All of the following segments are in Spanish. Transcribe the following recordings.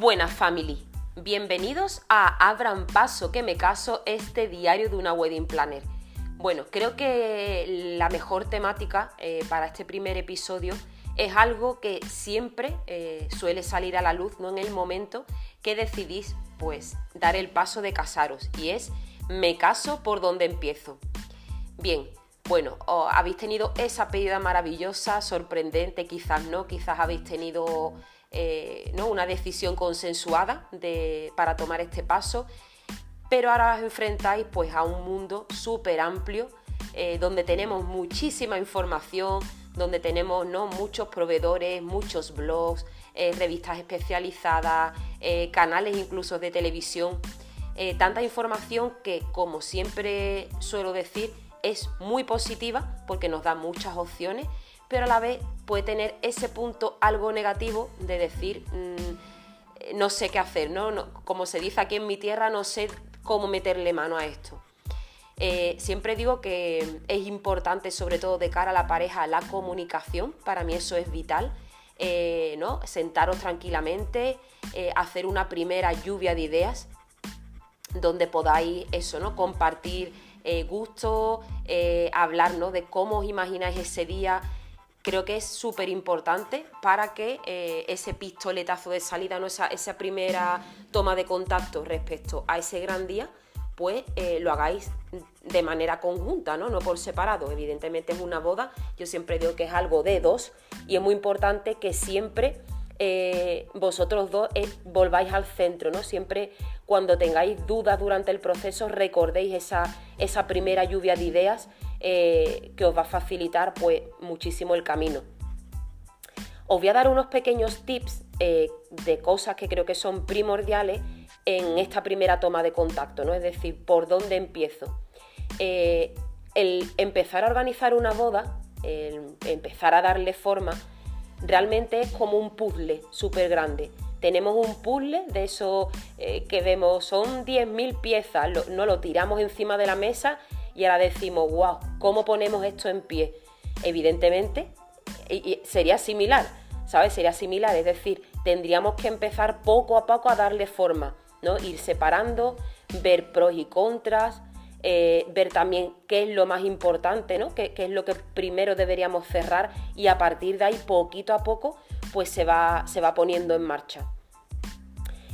Buenas family, bienvenidos a Abran Paso que me caso, este diario de una wedding planner. Bueno, creo que la mejor temática eh, para este primer episodio es algo que siempre eh, suele salir a la luz, ¿no? En el momento que decidís, pues, dar el paso de casaros. Y es, me caso por donde empiezo. Bien, bueno, habéis tenido esa pedida maravillosa, sorprendente, quizás no, quizás habéis tenido eh, ¿no? una decisión consensuada de, para tomar este paso, pero ahora os enfrentáis pues, a un mundo súper amplio eh, donde tenemos muchísima información, donde tenemos ¿no? muchos proveedores, muchos blogs, eh, revistas especializadas, canales incluso de televisión, tanta información que como siempre suelo decir, es muy positiva porque nos da muchas opciones, pero a la vez puede tener ese punto algo negativo de decir mm, no sé qué hacer, ¿no? Como se dice aquí en mi tierra, no sé cómo meterle mano a esto. Eh, siempre digo que es importante, sobre todo de cara a la pareja, la comunicación. Para mí eso es vital. Eh, ¿no? Sentaros tranquilamente, eh, hacer una primera lluvia de ideas donde podáis eso, ¿no? Compartir gusto, eh, hablar de cómo os imagináis ese día. Creo que es súper importante para que eh, ese pistoletazo de salida, esa, primera toma de contacto respecto a ese gran día, pues lo hagáis de manera conjunta, ¿no? no por separado. Evidentemente es una boda, yo siempre digo que es algo de dos y es muy importante que siempre eh, vosotros dos eh, volváis al centro, ¿no? Siempre cuando tengáis dudas durante el proceso recordéis esa, esa primera lluvia de ideas eh, que os va a facilitar pues, muchísimo el camino. Os voy a dar unos pequeños tips de cosas que creo que son primordiales en esta primera toma de contacto, ¿no? Es decir, por dónde empiezo. el empezar a organizar una boda, el empezar a darle forma, realmente es como un puzzle súper grande. Tenemos un puzzle de eso eh, que vemos, son 10.000 piezas, no lo tiramos encima de la mesa y ahora decimos, wow, ¿cómo ponemos esto en pie? Evidentemente sería similar, ¿sabes? Sería similar, es decir, tendríamos que empezar poco a poco a darle forma, ¿no? Ir separando, ver pros y contras, eh, ver también qué es lo más importante, ¿no? Qué, es lo que primero deberíamos cerrar y a partir de ahí, poquito a poco, pues se va, se va poniendo en marcha.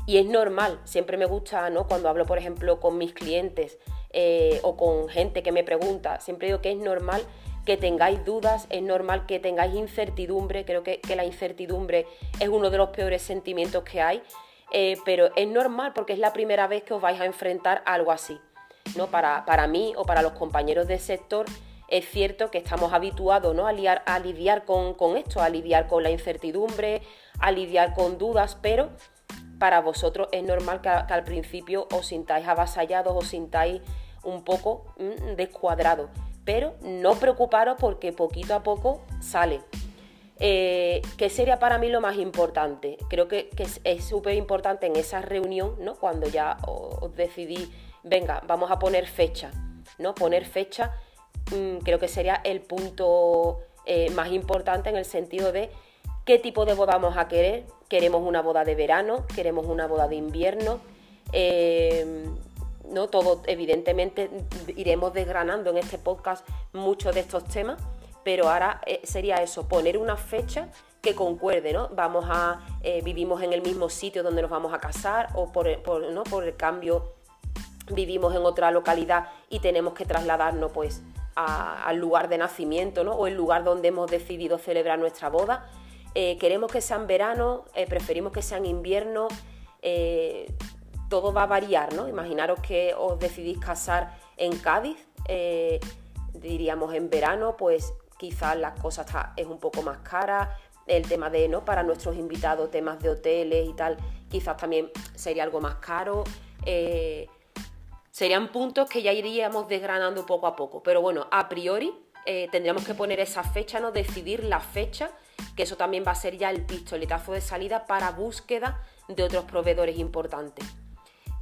Y es normal, siempre me gusta, ¿no? Cuando hablo, por ejemplo, con mis clientes eh, o con gente que me pregunta, siempre digo que es normal que tengáis dudas, es normal que tengáis incertidumbre, creo que, la incertidumbre es uno de los peores sentimientos que hay, eh, pero es normal porque es la primera vez que os vais a enfrentar a algo así. ¿no? Para, para mí o para los compañeros del sector es cierto que estamos habituados ¿no? a, lidiar con, esto, a lidiar con la incertidumbre, a lidiar con dudas, pero para vosotros es normal que, al principio os sintáis avasallados, os sintáis un poco mm, descuadrados, pero no preocuparos porque poquito a poco sale. Eh, ¿Qué sería para mí lo más importante? Creo que, es súper importante en esa reunión, ¿no? cuando ya os decidí venga, vamos a poner fecha, ¿no? Poner fecha mm, creo que sería el punto eh, más importante en el sentido de qué tipo de boda vamos a querer. Queremos una boda de verano, queremos una boda de invierno. Em, no todo, evidentemente, iremos desgranando en este podcast muchos de estos temas, pero ahora eh, sería eso, poner una fecha que concuerde, ¿no? Vamos a, eh, vivimos en el mismo sitio donde nos vamos a casar o por, ¿no? por el cambio vivimos en otra localidad y tenemos que trasladarnos pues al lugar de nacimiento ¿no? o el lugar donde hemos decidido celebrar nuestra boda. Eh, queremos que sean verano, preferimos que sean invierno, todo va a variar, ¿no? Imaginaros que os decidís casar en Cádiz, diríamos en verano, pues quizás las cosas es un poco más cara, el tema de, ¿no? Para nuestros invitados, temas de hoteles y tal, quizás también sería algo más caro. Serían puntos que ya iríamos desgranando poco a poco, pero bueno, a priori eh, tendríamos que poner esa fecha, ¿no? Decidir la fecha, que eso también va a ser ya el pistoletazo de salida para búsqueda de otros proveedores importantes.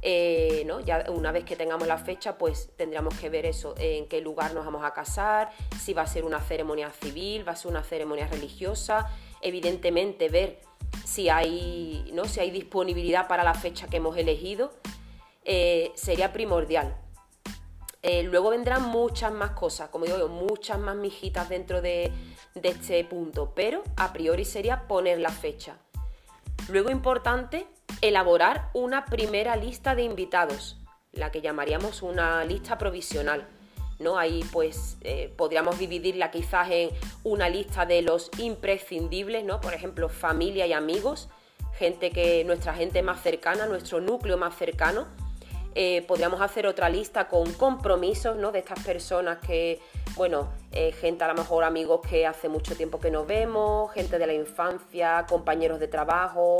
Eh, ¿no? Ya una vez que tengamos la fecha, pues tendríamos que ver eso, en qué lugar nos vamos a casar, si va a ser una ceremonia civil, va a ser una ceremonia religiosa, evidentemente ver si hay, ¿no? si hay disponibilidad para la fecha que hemos elegido, eh, sería primordial. Eh, luego vendrán muchas más cosas, como digo, muchas más mijitas dentro de, de este punto, pero a priori sería poner la fecha. Luego importante, elaborar una primera lista de invitados, la que llamaríamos una lista provisional. ¿no? Ahí pues eh, podríamos dividirla quizás en una lista de los imprescindibles, ¿no? Por ejemplo, familia y amigos, gente que, nuestra gente más cercana, nuestro núcleo más cercano. Eh, podríamos hacer otra lista con compromisos, ¿no? De estas personas que, bueno, eh, gente a lo mejor amigos que hace mucho tiempo que no vemos, gente de la infancia, compañeros de trabajo,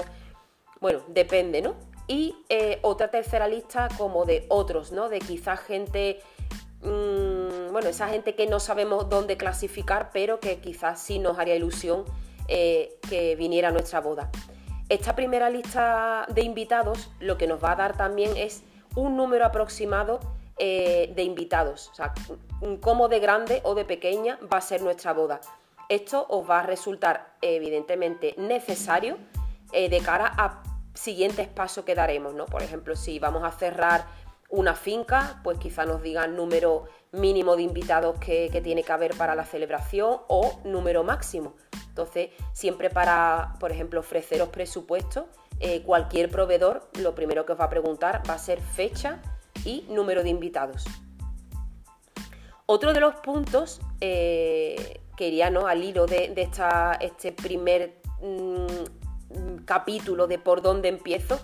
bueno, depende, ¿no? Y otra tercera lista como de otros, ¿no? De quizás gente Mm, bueno, esa gente que no sabemos dónde clasificar, pero que quizás sí nos haría ilusión eh, que viniera a nuestra boda. Esta primera lista de invitados lo que nos va a dar también es un número aproximado eh, de invitados, o sea, cómo de grande o de pequeña va a ser nuestra boda. Esto os va a resultar evidentemente necesario eh, de cara a siguientes pasos que daremos, ¿no? Por ejemplo, si vamos a cerrar una finca, pues quizá nos digan número mínimo de invitados que, tiene que haber para la celebración o número máximo. Entonces, siempre para, por ejemplo, ofreceros presupuestos, eh, cualquier proveedor lo primero que os va a preguntar va a ser fecha y número de invitados. Otro de los puntos eh, que iría ¿no? al hilo de, este primer mm, capítulo de por dónde empiezo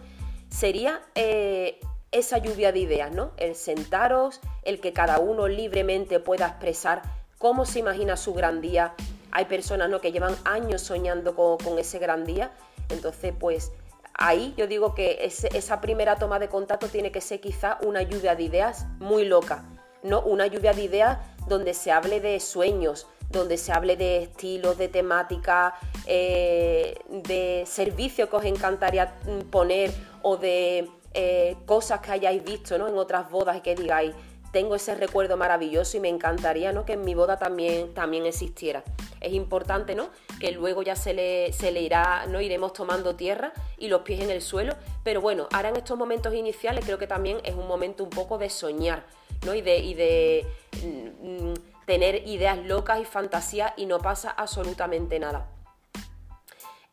sería eh, esa lluvia de ideas, ¿no? El sentaros, el que cada uno libremente pueda expresar cómo se imagina su gran día. Hay personas ¿no? que llevan años soñando con, ese gran día, entonces pues ahí yo digo que esa primera toma de contacto tiene que ser quizá una lluvia de ideas muy loca, ¿no? Una lluvia de ideas donde se hable de sueños, donde se hable de estilos, de temática, eh, de servicios que os encantaría poner o de eh, cosas que hayáis visto ¿no? en otras bodas y que digáis, tengo ese recuerdo maravilloso y me encantaría ¿no? que en mi boda también, también existiera. Es importante ¿no? que luego ya se le, se le irá, no iremos tomando tierra y los pies en el suelo, pero bueno, ahora en estos momentos iniciales creo que también es un momento un poco de soñar ¿no? y de, y de mm, tener ideas locas y fantasías y no pasa absolutamente nada.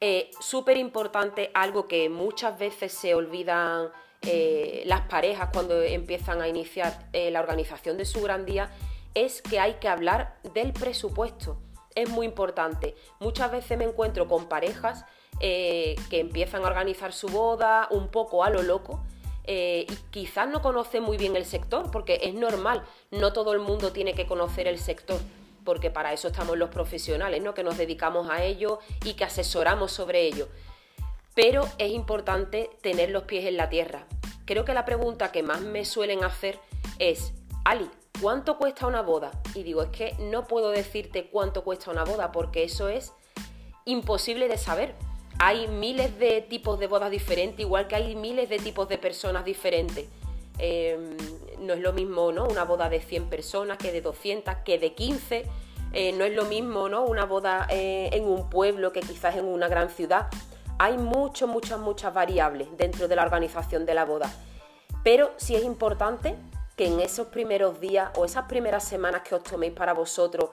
Eh, Súper importante, algo que muchas veces se olvidan eh, las parejas cuando empiezan a iniciar eh, la organización de su gran día es que hay que hablar del presupuesto. Es muy importante. Muchas veces me encuentro con parejas eh, que empiezan a organizar su boda un poco a lo loco y quizás no conocen muy bien el sector, porque es normal, no todo el mundo tiene que conocer el sector porque para eso estamos los profesionales, ¿no? que nos dedicamos a ello y que asesoramos sobre ello pero es importante tener los pies en la tierra. Creo que la pregunta que más me suelen hacer es, Ali, ¿cuánto cuesta una boda? Y digo, es que no puedo decirte cuánto cuesta una boda porque eso es imposible de saber. Hay miles de tipos de bodas diferentes, igual que hay miles de tipos de personas diferentes. Em, no es lo mismo ¿no? una boda de 100 personas que de 200, que de 15. Eh, no es lo mismo ¿no? una boda eh, en un pueblo que quizás en una gran ciudad hay muchas, muchas, muchas variables dentro de la organización de la boda. Pero sí es importante que en esos primeros días o esas primeras semanas que os toméis para vosotros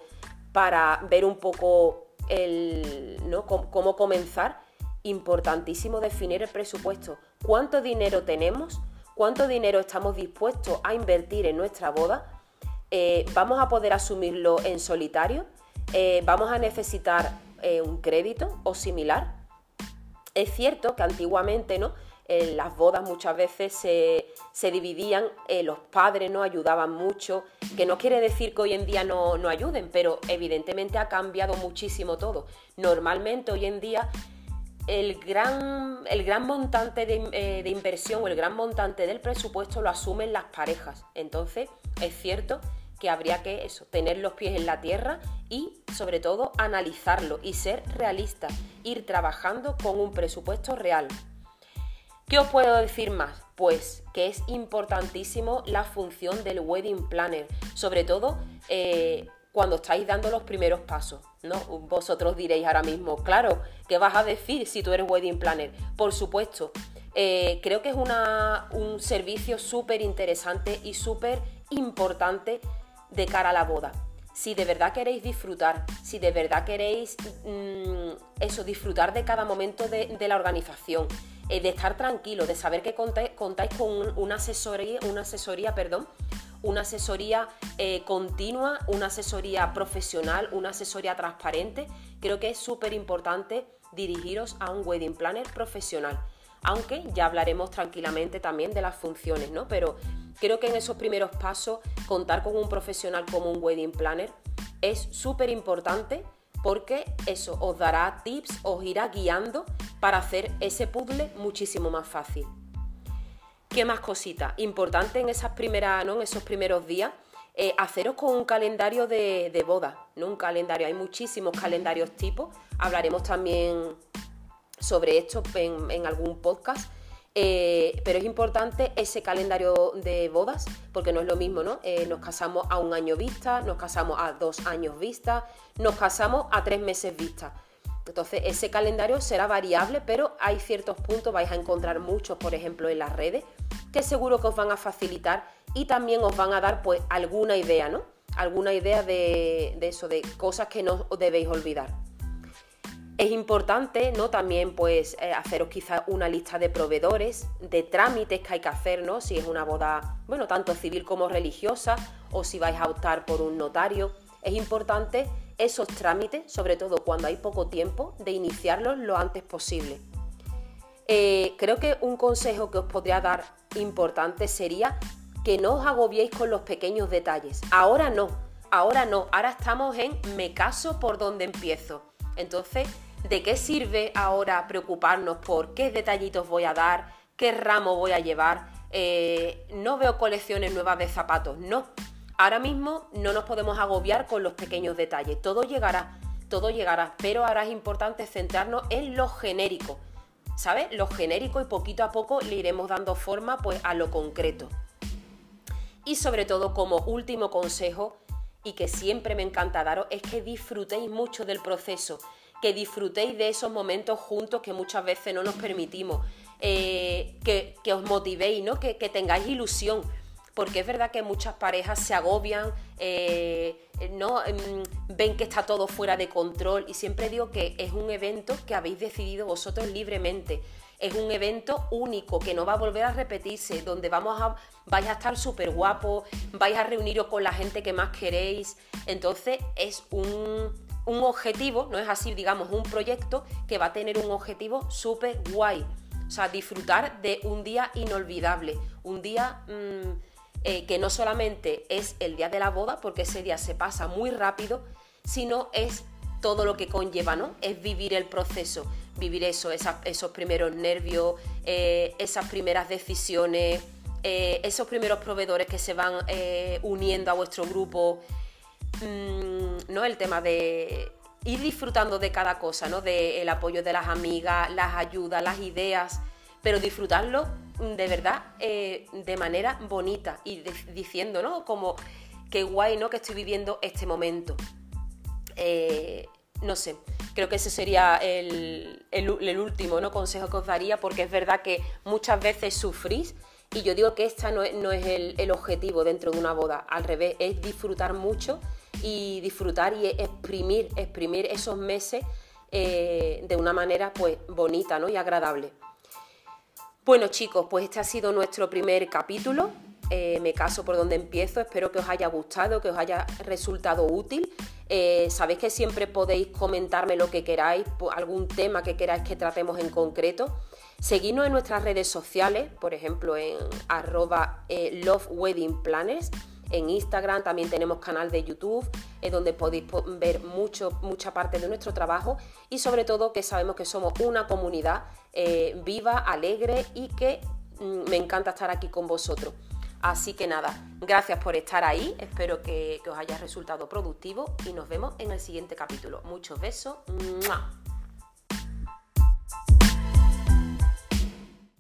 para ver un poco el, ¿no? cómo, comenzar, importantísimo definir el presupuesto. ¿Cuánto dinero tenemos? ¿Cuánto dinero estamos dispuestos a invertir en nuestra boda? Eh, ¿Vamos a poder asumirlo en solitario? Eh, ¿Vamos a necesitar eh, un crédito o similar? Es cierto que antiguamente, ¿no? Las bodas muchas veces se, dividían, eh, los padres no ayudaban mucho, que no quiere decir que hoy en día no, ayuden, pero evidentemente ha cambiado muchísimo todo. Normalmente hoy en día el gran, el gran montante de, eh, de, inversión o el gran montante del presupuesto lo asumen las parejas. Entonces, es cierto que habría que eso, tener los pies en la tierra y sobre todo analizarlo y ser realista, ir trabajando con un presupuesto real. ¿Qué os puedo decir más? Pues que es importantísimo la función del wedding planner, sobre todo eh, cuando estáis dando los primeros pasos, ¿no? Vosotros diréis ahora mismo, claro, ¿qué vas a decir si tú eres wedding planner? Por supuesto, eh, creo que es un servicio súper interesante y súper importante de cara a la boda. Si de verdad queréis disfrutar, si de verdad queréis mm, eso, disfrutar de cada momento de, la organización, eh, de estar tranquilo, de saber que contáis, con una asesoría, una asesoría, perdón, una asesoría eh, continua, una asesoría profesional, una asesoría transparente, creo que es súper importante dirigiros a un wedding planner profesional aunque ya hablaremos tranquilamente también de las funciones, ¿no? Pero creo que en esos primeros pasos contar con un profesional como un wedding planner es súper importante porque eso os dará tips, os irá guiando para hacer ese puzzle muchísimo más fácil. ¿Qué más cositas? Importante en esos primeros días, eh, haceros con un calendario de, de boda, ¿no? Un calendario, hay muchísimos calendarios tipos. Hablaremos también sobre esto en, algún podcast. Eh, pero es importante ese calendario de bodas, porque no es lo mismo, ¿no? Eh, nos casamos a un año vista, nos casamos a dos años vista, nos casamos a tres meses vista. Entonces, ese calendario será variable, pero hay ciertos puntos, vais a encontrar muchos, por ejemplo, en las redes, que seguro que os van a facilitar y también os van a dar, pues, alguna idea, ¿no? Alguna idea de, eso, de cosas que no debéis olvidar. Es importante, ¿no? También, pues, eh, haceros quizás una lista de proveedores, de trámites que hay que hacer, ¿no? Si es una boda, bueno, tanto civil como religiosa, o si vais a optar por un notario. Es importante esos trámites, sobre todo cuando hay poco tiempo, de iniciarlos lo antes posible. Eh, creo que un consejo que os podría dar importante sería que no os agobiéis con los pequeños detalles. Ahora no, ahora no, ahora estamos en me caso por donde empiezo. Entonces, ¿de qué sirve ahora preocuparnos por qué detallitos voy a dar, qué ramo voy a llevar? Eh, no veo colecciones nuevas de zapatos, no. Ahora mismo no nos podemos agobiar con los pequeños detalles, todo llegará, todo llegará, pero ahora es importante centrarnos en lo genérico, ¿sabes? Lo genérico y poquito a poco le iremos dando forma pues a lo concreto. Y sobre todo como último consejo, y que siempre me encanta daros es que disfrutéis mucho del proceso, que disfrutéis de esos momentos juntos que muchas veces no nos permitimos, eh, que, os motivéis, ¿no? que, tengáis ilusión. Porque es verdad que muchas parejas se agobian, eh, ¿no? Em, ven que está todo fuera de control y siempre digo que es un evento que habéis decidido vosotros libremente es un evento único que no va a volver a repetirse, donde vamos a, vais a estar súper guapos, vais a reuniros con la gente que más queréis. Entonces es un, objetivo, no es así, digamos, un proyecto que va a tener un objetivo súper guay. O sea, disfrutar de un día inolvidable, un día mm, eh, que no solamente es el día de la boda, porque ese día se pasa muy rápido, sino es todo lo que conlleva, ¿no? Es vivir el proceso, vivir eso, esos primeros nervios, eh, esas primeras decisiones, eh, esos primeros proveedores que se van uniendo a vuestro grupo, mm, ¿no? El tema de ir disfrutando de cada cosa, ¿no? Del apoyo de las amigas, las ayudas, las ideas, pero disfrutarlo de verdad de manera bonita y diciendo, ¿no? Como qué guay, ¿no? Que estoy viviendo este momento. no sé, Creo que ese sería el, último ¿no? consejo que os daría, porque es verdad que muchas veces sufrís y yo digo que este no es, el, objetivo dentro de una boda, al revés, es disfrutar mucho y disfrutar y exprimir, exprimir esos meses eh, de una manera pues bonita ¿no? y agradable. Bueno chicos, pues este ha sido nuestro primer capítulo. Eh, me caso por donde empiezo, espero que os haya gustado, que os haya resultado útil eh, sabéis que siempre podéis comentarme lo que queráis, algún tema que queráis que tratemos en concreto. Seguidnos en nuestras redes sociales, por ejemplo en arroba eh. En Instagram también tenemos canal de YouTube eh, donde podéis ver mucho, mucha parte de nuestro trabajo y sobre todo que sabemos que somos una comunidad viva, alegre y que mm, me encanta estar aquí con vosotros. Así que nada, gracias por estar ahí, espero que, os haya resultado productivo y nos vemos en el siguiente capítulo. Muchos besos.